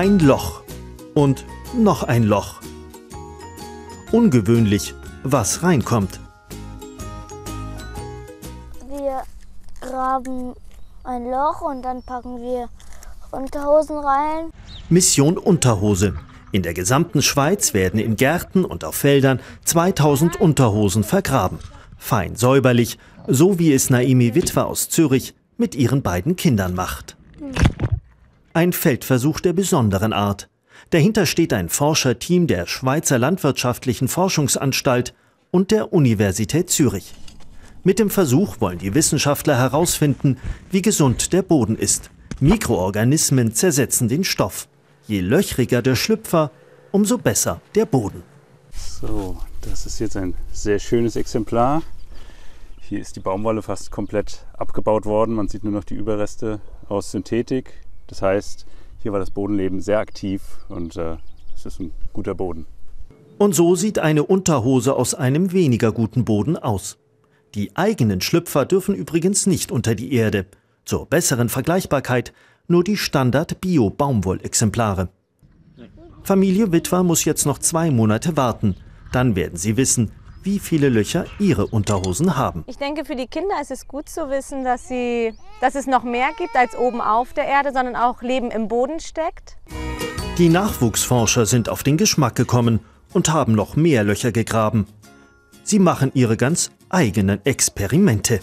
Ein Loch und noch ein Loch. Ungewöhnlich, was reinkommt. Wir graben ein Loch und dann packen wir Unterhosen rein. Mission Unterhose. In der gesamten Schweiz werden in Gärten und auf Feldern 2000 Unterhosen vergraben. Fein säuberlich, so wie es Naimi Witwer aus Zürich mit ihren beiden Kindern macht. Ein Feldversuch der besonderen Art. Dahinter steht ein Forscherteam der Schweizer Landwirtschaftlichen Forschungsanstalt und der Universität Zürich. Mit dem Versuch wollen die Wissenschaftler herausfinden, wie gesund der Boden ist. Mikroorganismen zersetzen den Stoff. Je löchriger der Schlüpfer, umso besser der Boden. So, das ist jetzt ein sehr schönes Exemplar. Hier ist die Baumwolle fast komplett abgebaut worden. Man sieht nur noch die Überreste aus Synthetik. Das heißt, hier war das Bodenleben sehr aktiv und äh, es ist ein guter Boden. Und so sieht eine Unterhose aus einem weniger guten Boden aus. Die eigenen Schlüpfer dürfen übrigens nicht unter die Erde. Zur besseren Vergleichbarkeit nur die Standard-Bio-Baumwollexemplare. Familie Witwer muss jetzt noch zwei Monate warten. Dann werden sie wissen, wie viele Löcher ihre Unterhosen haben. Ich denke, für die Kinder ist es gut zu wissen, dass, sie, dass es noch mehr gibt als oben auf der Erde, sondern auch Leben im Boden steckt. Die Nachwuchsforscher sind auf den Geschmack gekommen und haben noch mehr Löcher gegraben. Sie machen ihre ganz eigenen Experimente.